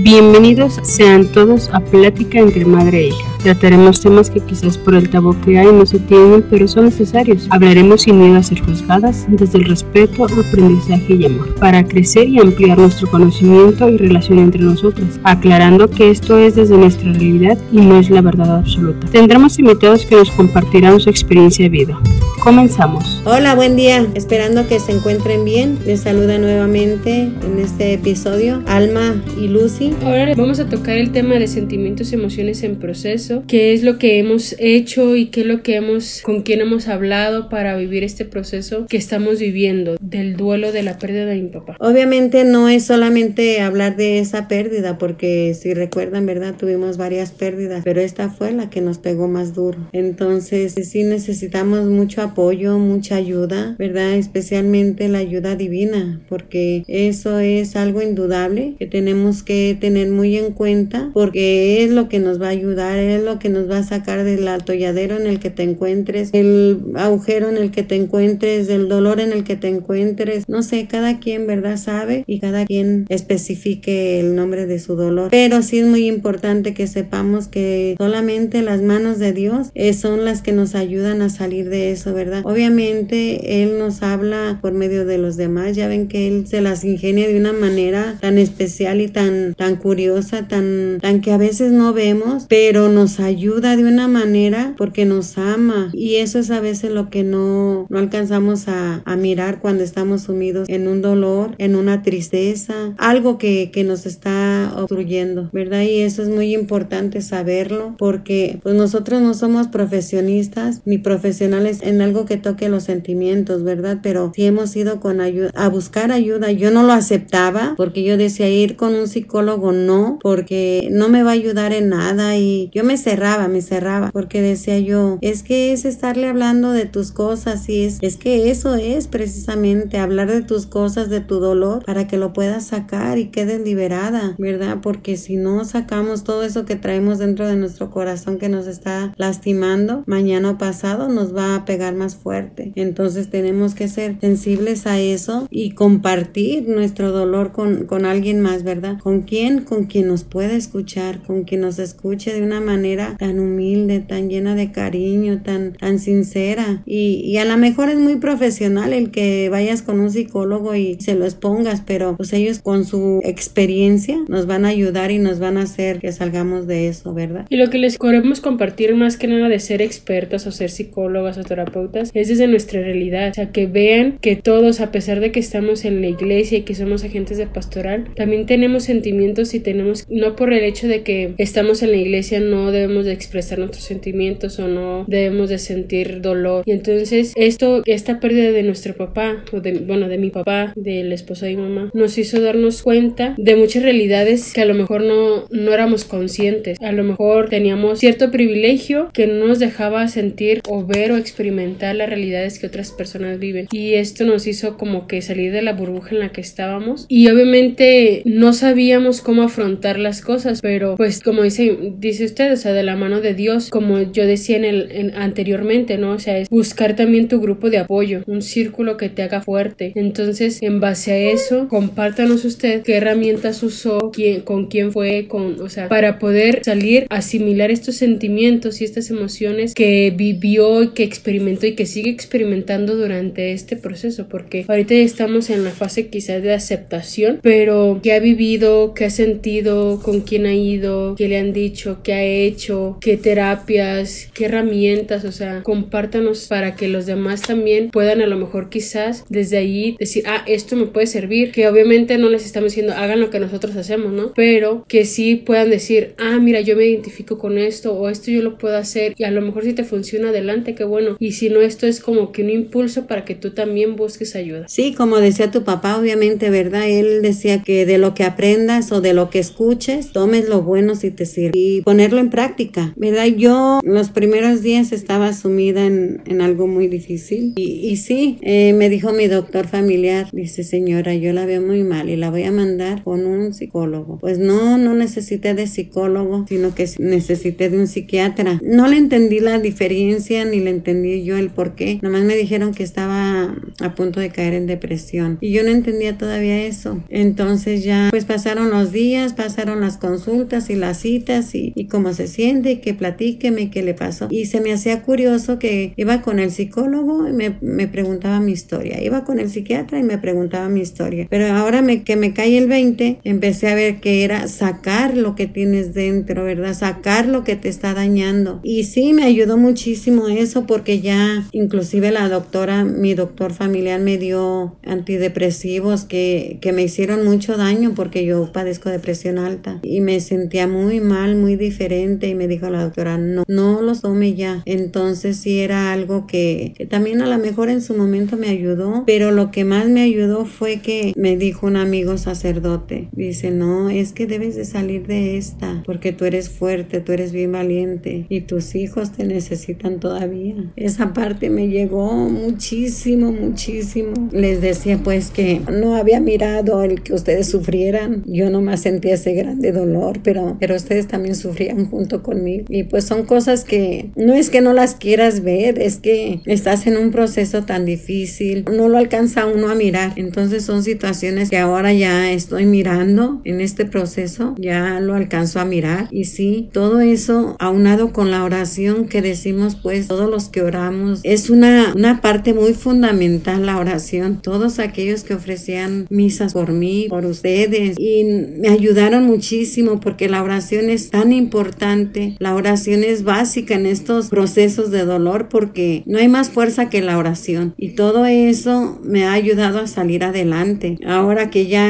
Bienvenidos sean todos a Plática entre Madre e Hija. Trataremos temas que quizás por el tabú que hay no se tienen, pero son necesarios. Hablaremos sin miedo a ser juzgadas, desde el respeto, aprendizaje y amor, para crecer y ampliar nuestro conocimiento y relación entre nosotras, aclarando que esto es desde nuestra realidad y no es la verdad absoluta. Tendremos invitados que nos compartirán su experiencia de vida. Comenzamos. Hola, buen día. Esperando que se encuentren bien. Les saluda nuevamente en este episodio Alma y Lucy. Ahora vamos a tocar el tema de sentimientos y emociones en proceso, qué es lo que hemos hecho y qué es lo que hemos, con quién hemos hablado para vivir este proceso que estamos viviendo del duelo de la pérdida de mi papá. Obviamente no es solamente hablar de esa pérdida, porque si recuerdan, ¿verdad? Tuvimos varias pérdidas, pero esta fue la que nos pegó más duro. Entonces, sí necesitamos mucho apoyo mucha ayuda, ¿verdad? Especialmente la ayuda divina, porque eso es algo indudable que tenemos que tener muy en cuenta, porque es lo que nos va a ayudar, es lo que nos va a sacar del atolladero en el que te encuentres, el agujero en el que te encuentres, del dolor en el que te encuentres. No sé, cada quien, ¿verdad? Sabe y cada quien especifique el nombre de su dolor. Pero sí es muy importante que sepamos que solamente las manos de Dios eh, son las que nos ayudan a salir de eso, ¿verdad? Obviamente Él nos habla por medio de los demás, ya ven que Él se las ingenia de una manera tan especial y tan, tan curiosa, tan, tan que a veces no vemos, pero nos ayuda de una manera porque nos ama y eso es a veces lo que no, no alcanzamos a, a mirar cuando estamos sumidos en un dolor, en una tristeza, algo que, que nos está obstruyendo, ¿verdad? Y eso es muy importante saberlo porque pues nosotros no somos profesionistas ni profesionales en algo que toque los sentimientos, ¿verdad? Pero si hemos ido con ayuda, a buscar ayuda, yo no lo aceptaba porque yo decía ir con un psicólogo no, porque no me va a ayudar en nada y yo me cerraba, me cerraba, porque decía yo, es que es estarle hablando de tus cosas y es, es que eso es precisamente hablar de tus cosas, de tu dolor, para que lo puedas sacar y quedes liberada, ¿verdad? Porque si no sacamos todo eso que traemos dentro de nuestro corazón que nos está lastimando, mañana o pasado nos va a pegar más fuerte. Entonces tenemos que ser sensibles a eso y compartir nuestro dolor con, con alguien más, ¿verdad? ¿Con quién? Con quien nos pueda escuchar, con quien nos escuche de una manera tan humilde, tan llena de cariño, tan, tan sincera. Y, y a lo mejor es muy profesional el que vayas con un psicólogo y se lo expongas, pero pues ellos con su experiencia nos van a ayudar y nos van a hacer que salgamos de eso, ¿verdad? Y lo que les queremos compartir más que nada de ser expertos o ser psicólogas o terapeutas es desde nuestra realidad. O sea, que vean que todos, a pesar de que estamos en la iglesia y que somos agentes de pastoral, también tenemos sentimientos y tenemos, no por el hecho de que estamos en la iglesia, no debemos de expresar nuestros sentimientos o no debemos de sentir dolor. Y entonces, esto, esta pérdida de nuestro papá, o de, bueno, de mi papá, del esposo de mi mamá, nos hizo darnos cuenta de muchas realidades que a lo mejor no, no éramos conscientes. A lo mejor teníamos cierto privilegio que no nos dejaba sentir o ver o experimentar las realidades que otras personas viven. Y esto nos hizo como que salir de la burbuja en la que estábamos. Y obviamente no sabíamos cómo afrontar las cosas, pero pues como dice, dice usted, sea, de la mano de Dios, como yo decía en el anteriormente, ¿no? O sea, es buscar también tu grupo de apoyo, un círculo que te haga fuerte. Entonces, en base a eso, compártanos usted qué herramientas usó, quién, con quién fue, con, o sea, para poder salir, asimilar estos sentimientos y estas emociones que vivió y que experimentó y que sigue experimentando durante este proceso, porque ahorita ya estamos en la fase quizás de aceptación, pero qué ha vivido, qué ha sentido, con quién ha ido, qué le han dicho, qué ha hecho, qué terapias, qué herramientas, o sea, compártanos para que los demás también puedan a lo mejor quizás desde ahí decir, ah, esto me puede servir, que obviamente no les estamos diciendo hagan lo que nosotros hacemos, ¿no? Pero que sí puedan decir, ah, mira, yo me identifico con esto o esto yo lo puedo hacer y a lo mejor si te funciona adelante, qué bueno. Y si no, esto es como que un impulso para que tú también busques ayuda. Sí, como decía tu papá, obviamente, ¿verdad? Él decía que de lo que aprendas o de lo que escuches, tomes lo bueno si te sirve y ponerlo en práctica práctica, ¿verdad? Yo los primeros días estaba sumida en, en algo muy difícil y, y sí, eh, me dijo mi doctor familiar, dice señora, yo la veo muy mal y la voy a mandar con un psicólogo. Pues no, no necesité de psicólogo, sino que necesité de un psiquiatra. No le entendí la diferencia ni le entendí yo el por qué. Nomás me dijeron que estaba a punto de caer en depresión y yo no entendía todavía eso. Entonces ya pues pasaron los días, pasaron las consultas y las citas y, y cómo se siente que platíqueme qué le pasó. Y se me hacía curioso que iba con el psicólogo y me, me preguntaba mi historia. Iba con el psiquiatra y me preguntaba mi historia. Pero ahora me, que me cae el 20, empecé a ver que era sacar lo que tienes dentro, ¿verdad? Sacar lo que te está dañando. Y sí, me ayudó muchísimo eso porque ya inclusive la doctora, mi doctor familiar me dio antidepresivos que, que me hicieron mucho daño porque yo padezco depresión alta y me sentía muy mal, muy diferente y me dijo la doctora, no, no los tome ya. Entonces sí era algo que, que también a lo mejor en su momento me ayudó, pero lo que más me ayudó fue que me dijo un amigo sacerdote, dice, no, es que debes de salir de esta porque tú eres fuerte, tú eres bien valiente y tus hijos te necesitan todavía. Esa parte me llegó muchísimo, muchísimo. Les decía pues que no había mirado el que ustedes sufrieran. Yo nomás sentía ese grande dolor, pero, pero ustedes también sufrían junto conmigo. Y pues son cosas que no es que no las quieras ver, es que estás en un proceso tan difícil, no lo alcanza uno a mirar. Entonces son situaciones que ahora ya estoy mirando en este proceso, ya lo alcanzo a mirar. Y sí, todo eso aunado con la oración que decimos pues todos los que oramos, es una, una parte muy fundamental la oración. Todos aquellos que ofrecían misas por mí, por ustedes, y me ayudaron muchísimo porque la oración es tan importante. La oración es básica en estos procesos de dolor porque no hay más fuerza que la oración. Y todo eso me ha ayudado a salir adelante. Ahora que ya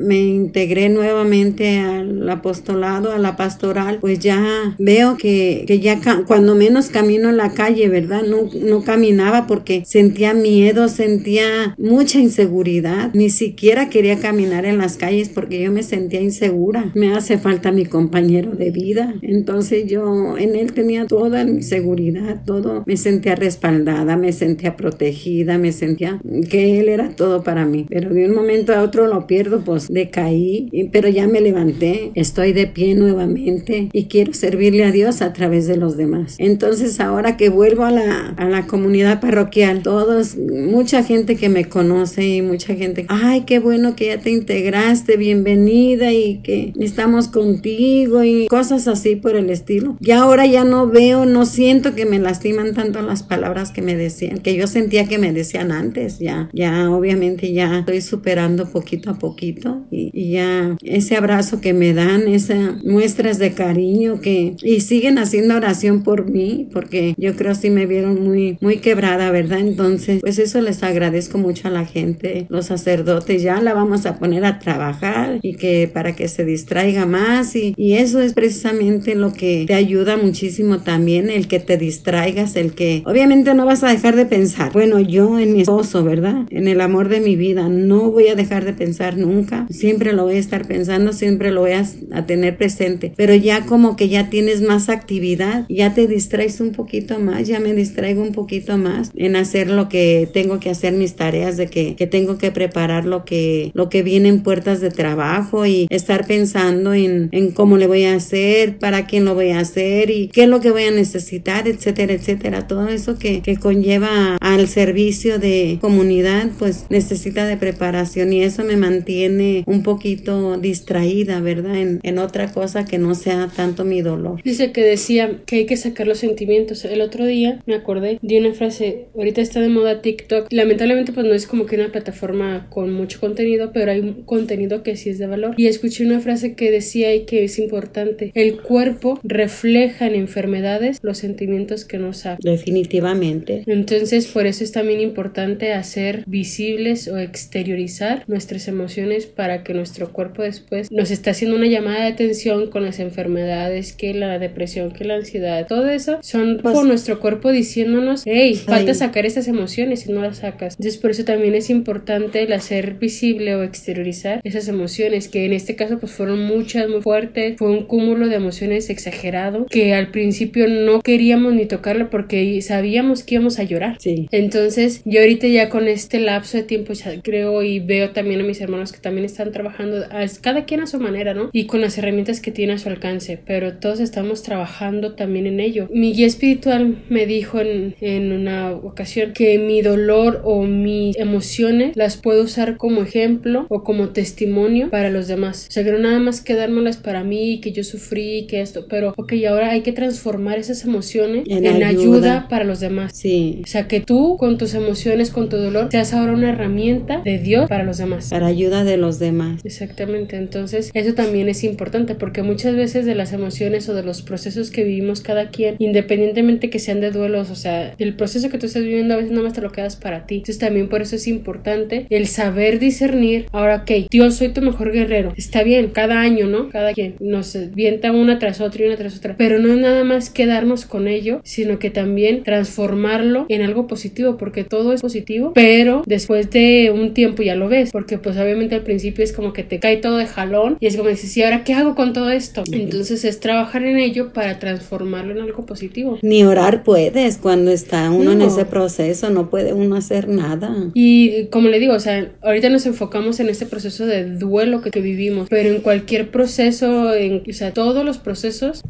me integré nuevamente al apostolado, a la pastoral, pues ya veo que, que ya cuando menos camino en la calle, ¿verdad? No, no caminaba porque sentía miedo, sentía mucha inseguridad. Ni siquiera quería caminar en las calles porque yo me sentía insegura. Me hace falta mi compañero de vida. Entonces yo en él tenía toda mi seguridad, todo. Me sentía respaldada, me sentía protegida, me sentía que él era todo para mí. Pero de un momento a otro lo pierdo, pues decaí, pero ya me levanté, estoy de pie nuevamente y quiero servirle a Dios a través de los demás. Entonces ahora que vuelvo a la, a la comunidad parroquial, todos, mucha gente que me conoce y mucha gente, ay, qué bueno que ya te integraste, bienvenida y que estamos contigo y cosas así por el estilo. Y ahora ya no veo, no siento que me lastiman tanto las palabras que me decían, que yo sentía que me decían antes, ya, ya obviamente ya estoy superando poquito a poquito y, y ya ese abrazo que me dan, esas muestras de cariño que, y siguen haciendo oración por mí, porque yo creo si me vieron muy, muy quebrada, ¿verdad? Entonces, pues eso les agradezco mucho a la gente, los sacerdotes, ya la vamos a poner a trabajar y que para que se distraiga más y, y eso es precisamente lo que te ayuda muchísimo también, el que te distraigas, el que obviamente no vas a dejar de pensar, bueno, yo en mi esposo, ¿verdad? En el amor de mi vida, no voy a dejar de pensar nunca, siempre lo voy a estar pensando, siempre lo voy a, a tener presente, pero ya como que ya tienes más actividad, ya te distraes un poquito más, ya me distraigo un poquito más en hacer lo que tengo que hacer, mis tareas de que, que tengo que preparar lo que, lo que viene en puertas de trabajo y estar pensando en, en cómo le voy a hacer, para quién lo voy a hacer y qué es lo que voy a necesitar, etcétera, etcétera. Todo eso que, que conlleva al servicio de comunidad, pues necesita de preparación y eso me mantiene un poquito distraída, ¿verdad? En, en otra cosa que no sea tanto mi dolor. Dice que decía que hay que sacar los sentimientos. El otro día me acordé de una frase, ahorita está de moda TikTok. Lamentablemente pues no es como que una plataforma con mucho contenido, pero hay un contenido que sí es de valor. Y escuché una frase que decía y que es importante. El cuerpo refleja en enfermedades los sentimientos que nos saca. Definitivamente. Entonces por eso es también importante hacer visibles o exteriorizar nuestras emociones para que nuestro cuerpo después nos está haciendo una llamada de atención con las enfermedades, que la depresión, que la ansiedad, todo eso son Pues- por nuestro cuerpo diciéndonos, hey, falta sacar estas emociones y no las sacas. Entonces por eso también es importante el hacer visible o exteriorizar esas emociones, que en este caso pues fueron muchas, muy fuertes, fue un cúmulo de emociones emociones exagerado que al principio no queríamos ni tocarlo porque sabíamos que íbamos a llorar. Sí. Entonces, yo ahorita ya con este lapso de tiempo ya creo y veo también a mis hermanos que también están trabajando, cada quien a su manera, ¿no? Y con las herramientas que tiene a su alcance, pero todos estamos trabajando también en ello. Mi guía espiritual me dijo en, en una ocasión que mi dolor o mis emociones las puedo usar como ejemplo o como testimonio para los demás. O sea, que no nada más quedármelas para mí, que yo sufrí, que esto, pero ok, ahora hay que transformar esas emociones en, ayuda. ayuda. para los demás. Sí. O sea, que tú con tus emociones, con tu dolor, seas ahora una herramienta de Dios para los demás. Para ayuda de los demás. Exactamente. Entonces, eso también es importante porque muchas veces de las emociones o de los procesos que vivimos cada quien, independientemente que sean de duelos, o sea, el proceso que tú estás viviendo a veces no más te lo quedas para ti. Entonces, también por eso es importante el saber discernir. Ahora, ok, Dios, soy tu mejor guerrero. Está bien, cada año, ¿no? Cada quien nos vienta una tras otra y una tras otra. Pero no es nada más quedarnos con ello, sino que también transformarlo en algo positivo, porque todo es positivo, pero después de un tiempo ya lo ves, porque pues obviamente al principio es como que te cae todo de jalón y es como dices, ¿y ahora qué hago con todo esto? Entonces es trabajar en ello para transformarlo en algo positivo. Ni orar puedes cuando está uno en ese proceso, no puede uno hacer nada. Y como le digo, o sea, ahorita nos enfocamos en este proceso de duelo que, vivimos, pero en cualquier proceso, en, o sea, todos los procesos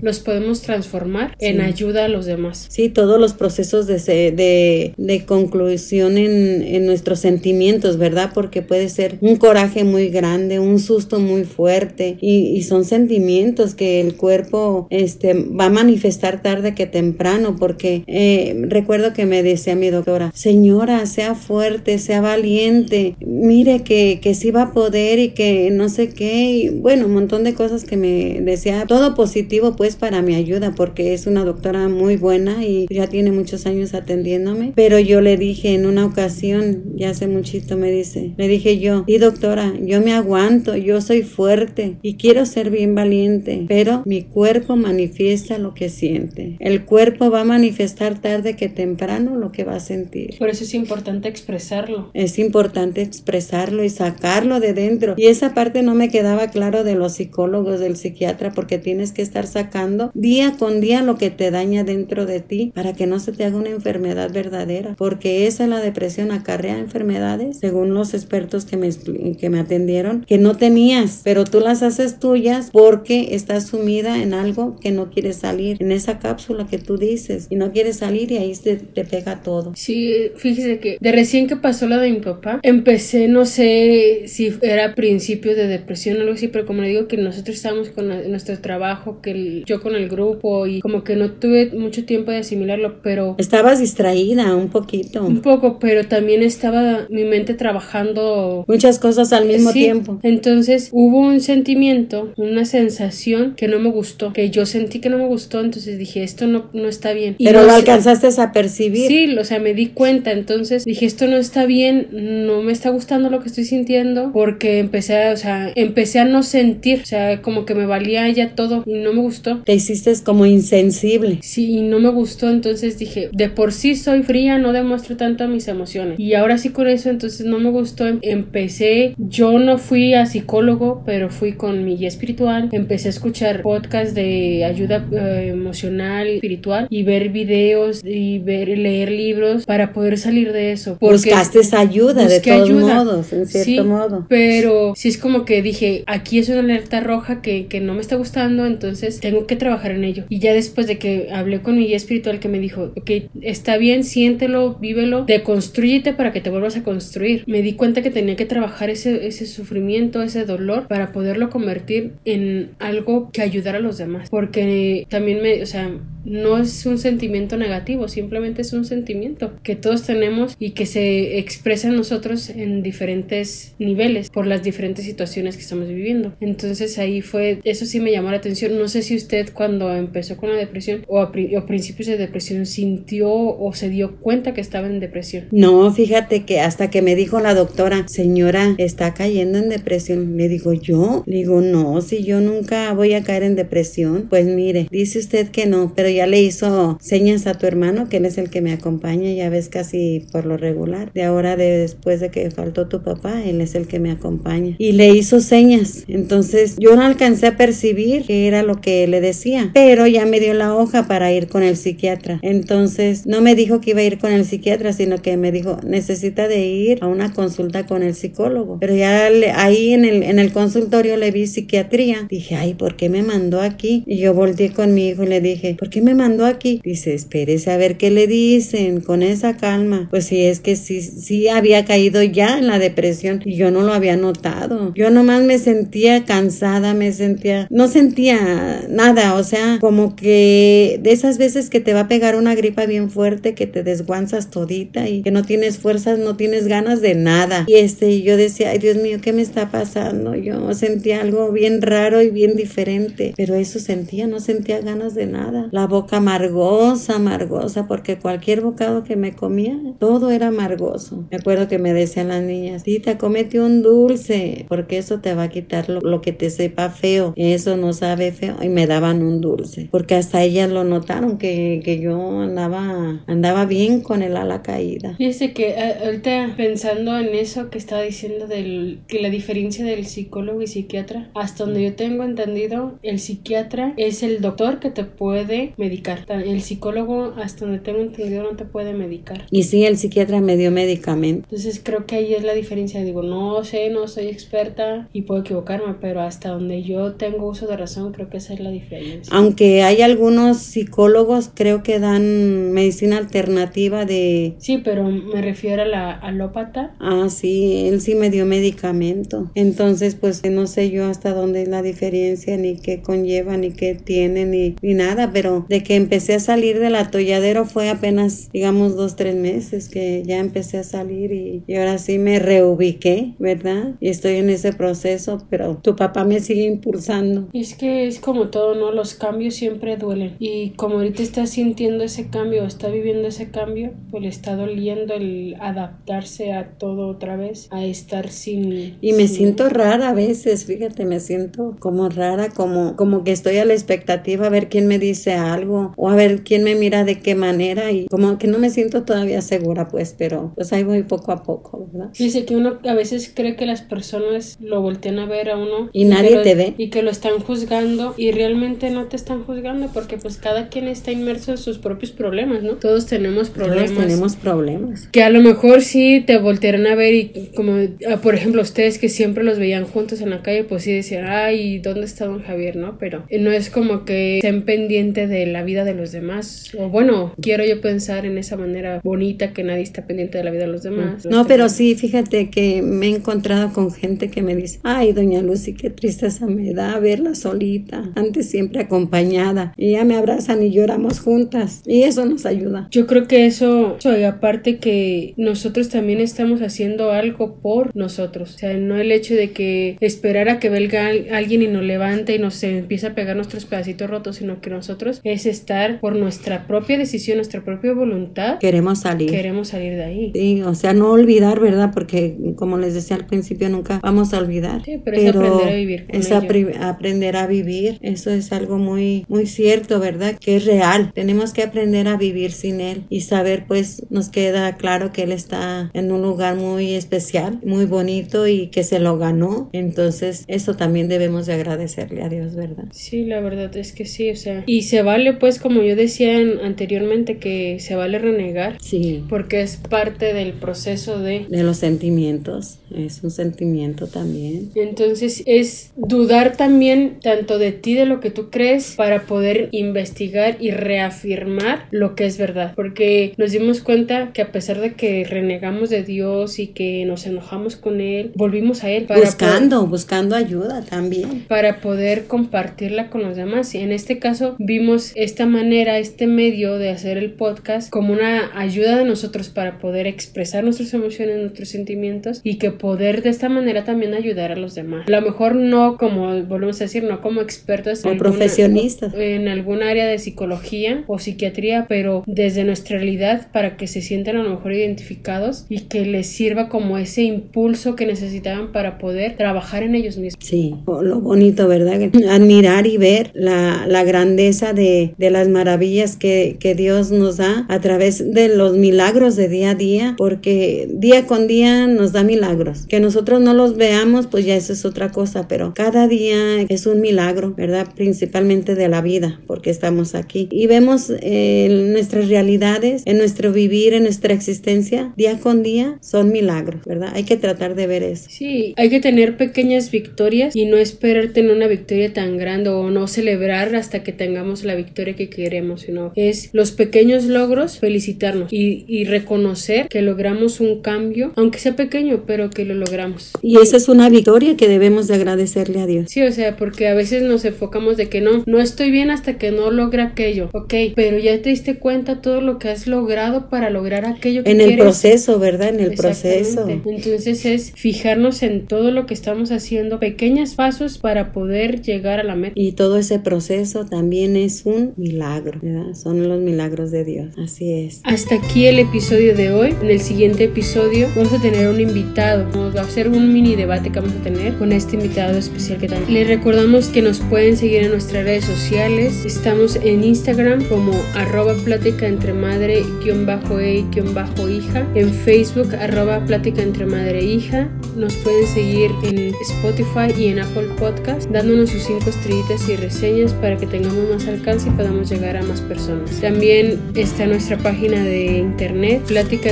los podemos transformar en ayuda a los demás. Sí, todos los procesos de, de, de conclusión en, en nuestros sentimientos, ¿verdad? Porque puede ser un coraje muy grande, un susto muy fuerte y, y, son sentimientos que el cuerpo este, va a manifestar tarde que temprano porque eh, recuerdo que me decía mi doctora, señora, sea fuerte, sea valiente, mire que, que sí va a poder y que no sé qué, y bueno, un montón de cosas que me decía, todo positivo pues para mi ayuda porque es una doctora muy buena y ya tiene muchos años atendiéndome, pero yo le dije en una ocasión, ya hace muchito me dice, le dije yo, y doctora, yo me aguanto, yo soy fuerte y quiero ser bien valiente, pero mi cuerpo manifiesta lo que siente. El cuerpo va a manifestar tarde que temprano lo que va a sentir. Por eso es importante expresarlo. Es importante expresarlo y sacarlo de dentro. Y esa parte no me quedaba claro de los psicólogos, del psiquiatra, porque tienes que estar sacando día con día lo que te daña dentro de ti para que no se te haga una enfermedad verdadera. Porque esa la depresión acarrea enfermedades, según los expertos que me, que me atendieron, que no tenías, pero tú las haces tuyas porque estás sumida en algo que no quieres salir, en esa cápsula que tú dices, y no quieres salir y ahí te, te pega todo. Sí, fíjese que de recién que pasó la de mi papá, empecé, no sé si era principio de depresión o algo así, pero como le digo que nosotros estábamos con nuestro trabajo, que yo con el grupo y como que no tuve mucho tiempo de asimilarlo, pero... Estabas distraída un poquito. Un poco, pero también estaba mi mente trabajando... Muchas cosas al mismo tiempo. Entonces hubo un sentimiento, una sensación que no me gustó, que yo sentí que no me gustó, entonces dije, esto no, no está bien. Pero lo alcanzaste a percibir. Sí, o sea, me di cuenta, entonces dije, esto no está bien, no me está gustando lo que estoy sintiendo, porque empecé a, o sea, empecé a no sentir, o sea, como que me valía ya todo y no me gustó. Te hiciste como insensible. Sí, y no me gustó, entonces dije, de por sí soy fría, no demuestro tanto mis emociones. Y ahora sí con eso, entonces no me gustó, empecé, yo no fui a psicólogo, pero fui con mi guía espiritual, empecé a escuchar podcasts de ayuda eh, emocional, espiritual y ver videos y ver, leer libros para poder salir de eso. Buscaste esa ayuda de todos modos, en cierto modo. Pero sí es como que dije, aquí es una alerta roja que, que no me está gustando, entonces tengo que trabajar en ello. Y ya después de que hablé con mi guía espiritual que me dijo, ok, está bien, siéntelo, vívelo, deconstrúyete para que te vuelvas a construir. Me di cuenta que tenía que trabajar ese, ese sufrimiento, ese dolor, para poderlo convertir en algo que ayudara a los demás. Porque también me, o sea, no es un sentimiento negativo, simplemente es un sentimiento que todos tenemos y que se expresa en nosotros en diferentes niveles por las diferentes situaciones que estamos viviendo. Entonces ahí fue, eso sí me llamó la atención. No sé si usted cuando empezó con la depresión o a, principios de depresión sintió o se dio cuenta que estaba en depresión. No, fíjate que hasta que me dijo la doctora, señora, está cayendo en depresión. Le digo, ¿yo? Digo, no, si yo nunca voy a caer en depresión. Pues mire, dice usted que no, pero ya le hizo señas a tu hermano, que él es el que me acompaña, ya ves casi por lo regular. De ahora, después de que faltó tu papá, él es el que me acompaña. Y le hizo señas. Entonces yo no alcancé a percibir que era lo que le decía, pero ya me dio la hoja para ir con el psiquiatra. Entonces no me dijo que iba a ir con el psiquiatra, sino que me dijo, necesita de ir a una consulta con el psicólogo. Pero ya ahí en el, en el consultorio le vi psiquiatría. Dije, ay, ¿por qué me mandó aquí? Y yo volteé con mi hijo y le dije, ¿por qué me mandó aquí? Dice, espérese a ver qué le dicen, con esa calma. Pues sí, es que sí, sí había caído ya en la depresión y yo no lo había notado. Yo nomás me sentía cansada, me sentía, no sentía nada, o sea, como que de esas veces que te va a pegar una gripa bien fuerte, que te desguanzas todita y que no tienes fuerzas, no tienes ganas de nada. Y este, yo decía, ay Dios mío, ¿qué me está pasando? Yo sentía algo bien raro y bien diferente, pero eso sentía, no sentía ganas de nada. La boca amargosa, amargosa, porque cualquier bocado que me comía, todo era amargoso. Me acuerdo que me decían las niñas, Tita, comete un dulce, porque eso te va a quitar lo, lo que te sepa feo. Eso no sabe feo. Y me daban un dulce, porque hasta ellas lo notaron que, que yo andaba, andaba bien con el ala caída. Fíjese que eh, ahorita pensando en eso que estaba diciendo del que la diferencia del psicólogo y psiquiatra, hasta donde yo tengo entendido, el psiquiatra es el doctor que te puede medicar. El psicólogo, hasta donde tengo entendido, no te puede medicar. Y sí, el psiquiatra me dio medicamento. Entonces creo que ahí es la diferencia. Digo, no sé, no soy experta y puedo equivocarme, pero hasta donde yo tengo uso de razón, creo que esa es la diferencia. Aunque hay algunos psicólogos, creo que dan medicina alternativa de... Sí, pero me refiero a la alópata. Ah, sí, él sí me dio medicamento. Entonces, pues no sé yo hasta dónde es la diferencia, ni qué conlleva, ni qué tiene, ni, ni nada, pero de que empecé a salir del atolladero fue apenas, digamos, dos, tres meses que ya empecé a salir y, y ahora sí me reubiqué, ¿verdad? Y estoy en ese proceso, pero tu papá me sigue impulsando. Y es que es como todo, ¿no? Los cambios siempre duelen. Y como ahorita está sintiendo ese cambio, está viviendo ese cambio, pues le está doliendo el adaptarse a todo otra vez, a estar sin... Y me sin- siento rara a veces, fíjate, me siento como rara, como, como que estoy a la expectativa a ver quién me dice algo o a ver quién me mira de qué manera y como que no me siento todavía segura, pues, pero pues ahí voy poco a poco, ¿verdad? Dice que uno a veces cree que las personas lo voltean a ver a uno Y que nadie lo- te ve. y que lo están juzgando y realmente no te están juzgando porque pues cada quien está inmerso en sus propios problemas, ¿no? Todos tenemos problemas. Todos tenemos problemas. Que a lo mejor sí te voltearan a ver y como, ah, por ejemplo, ustedes que siempre los veían juntos en la calle, pues sí decían, ay, ¿dónde está don Javier? ¿No? Pero eh, no es como que estén pendiente de la vida de los demás. O bueno, quiero yo pensar en esa manera bonita que nadie está pendiente de la vida de los demás. No, pero sí, fíjate que me he encontrado con gente que me dice, ay, doña Lucy, qué tristeza me da verla solita, antes siempre acompañada, y ya me abrazan y lloramos juntas, y eso nos ayuda. Yo creo que eso, eso, y aparte que nosotros también estamos haciendo algo por nosotros. O sea, no el hecho de que esperar a que venga al- alguien y nos levante y nos empieza a pegar nuestros pedacitos rotos, sino que nosotros es estar por nuestra propia decisión, nuestra propia voluntad, Queremos salir. queremos salir de ahí. Sí, o sea, no olvidar, ¿verdad? Porque como les decía al principio, nunca vamos a olvidar. Sí, pero es aprender a vivir con es ello. aprender a vivir. Eso es algo muy, muy cierto, ¿verdad? Que es real. Tenemos que aprender a vivir sin él y saber, pues, nos queda claro que él está en un lugar muy especial, muy bonito y que se lo ganó. Entonces, eso también debemos de agradecerle a Dios, ¿verdad? Sí, la verdad es que sí, o sea, y se vale pues como yo decía en- anteriormente que se vale renegar Sí. porque es parte del proceso de De los sentimientos. Es un sentimiento también. Entonces es dudar también tanto de ti, de lo que tú crees, para poder investigar y reafirmar lo que es verdad. Porque nos dimos cuenta que a pesar de que renegamos de Dios y que nos enojamos con Él, volvimos a Él para buscando, buscando ayuda también. para poder compartirla con los demás. Y en este caso vimos esta manera, este medio de hacer el podcast como una ayuda de nosotros para poder expresar nuestras emociones, nuestros sentimientos y que poder de esta manera también ayudar a los demás. A lo mejor no como, volvemos a decir, no como expertos Como profesionistas. en algún área de psicología o psiquiatría, pero desde nuestra realidad para que se sientan a lo mejor identificados y que les sirva como ese impulso que necesitaban para poder trabajar en ellos mismos. Sí, lo bonito, ¿verdad? Admirar y ver la, la grandeza de, de, las maravillas que, que Dios nos da a través de los milagros de día a día, porque día con día nos da milagros. Que nosotros no los veamos, pues ya eso es otra cosa, pero cada día es un milagro, ¿verdad? Principalmente de la vida, porque estamos aquí. Y vemos eh, nuestras realidades, en nuestro vivir, en nuestra existencia, día con día, son milagros, ¿verdad? Hay que tratar de ver eso. Sí, hay que tener pequeñas victorias y no esperar tener una victoria tan grande o no celebrar hasta que tengamos la victoria que queremos, sino es los pequeños logros, felicitarnos y, y reconocer que logramos un cambio, aunque sea pequeño, pero que lo logramos. Y esa es una victoria que debemos de agradecerle a Dios. Sí, o sea, porque a veces nos enfocamos de que no, no estoy bien hasta que no logre aquello, ok, pero ya te diste cuenta todo lo que has logrado para lograr aquello que En el quieres. proceso, ¿verdad? En el proceso. Entonces es fijarnos en todo lo que estamos haciendo, pequeños pasos para poder llegar a la meta. Y todo ese proceso también es un milagro, ¿verdad? Son los milagros de Dios. Así es. Hasta aquí el episodio de hoy. En el siguiente episodio vamos a tener un invitado. Vamos a hacer un mini debate que vamos a tener con este invitado especial que también. Les recordamos que nos pueden seguir en nuestras redes sociales. Estamos en Instagram como arroba plática entre madre guion bajo e guion bajo hija. En Facebook arroba plática madre e hija. Nos pueden seguir en Spotify y en Apple Podcast dándonos sus cinco estrellitas y reseñas para que tengamos más alcance y podamos llegar a más personas. También está nuestra página de internet plática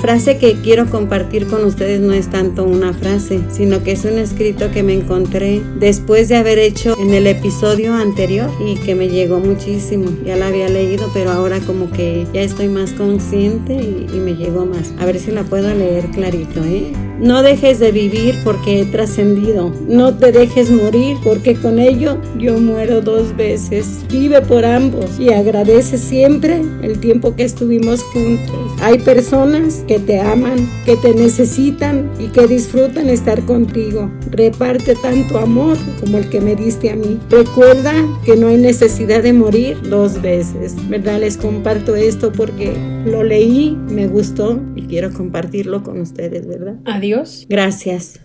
Frase que quiero compartir con ustedes no es tanto una frase, sino que es un escrito que me encontré después de haber hecho en el episodio anterior y que me llegó muchísimo. Ya la había leído, pero ahora como que ya estoy más consciente y, y me llegó más. A ver si la puedo leer clarito, ¿eh? No dejes de vivir porque he trascendido. No te dejes morir porque con ello yo muero dos veces. Vive por ambos y agradece siempre el tiempo que estuvimos juntos. Hay personas que te aman, que te necesitan y que disfrutan estar contigo. Reparte tanto amor como el que me diste a mí. Recuerda que no hay necesidad de morir dos veces. ¿Verdad? Les comparto esto porque lo leí, me gustó y quiero compartirlo con ustedes, ¿verdad? Adiós. Gracias.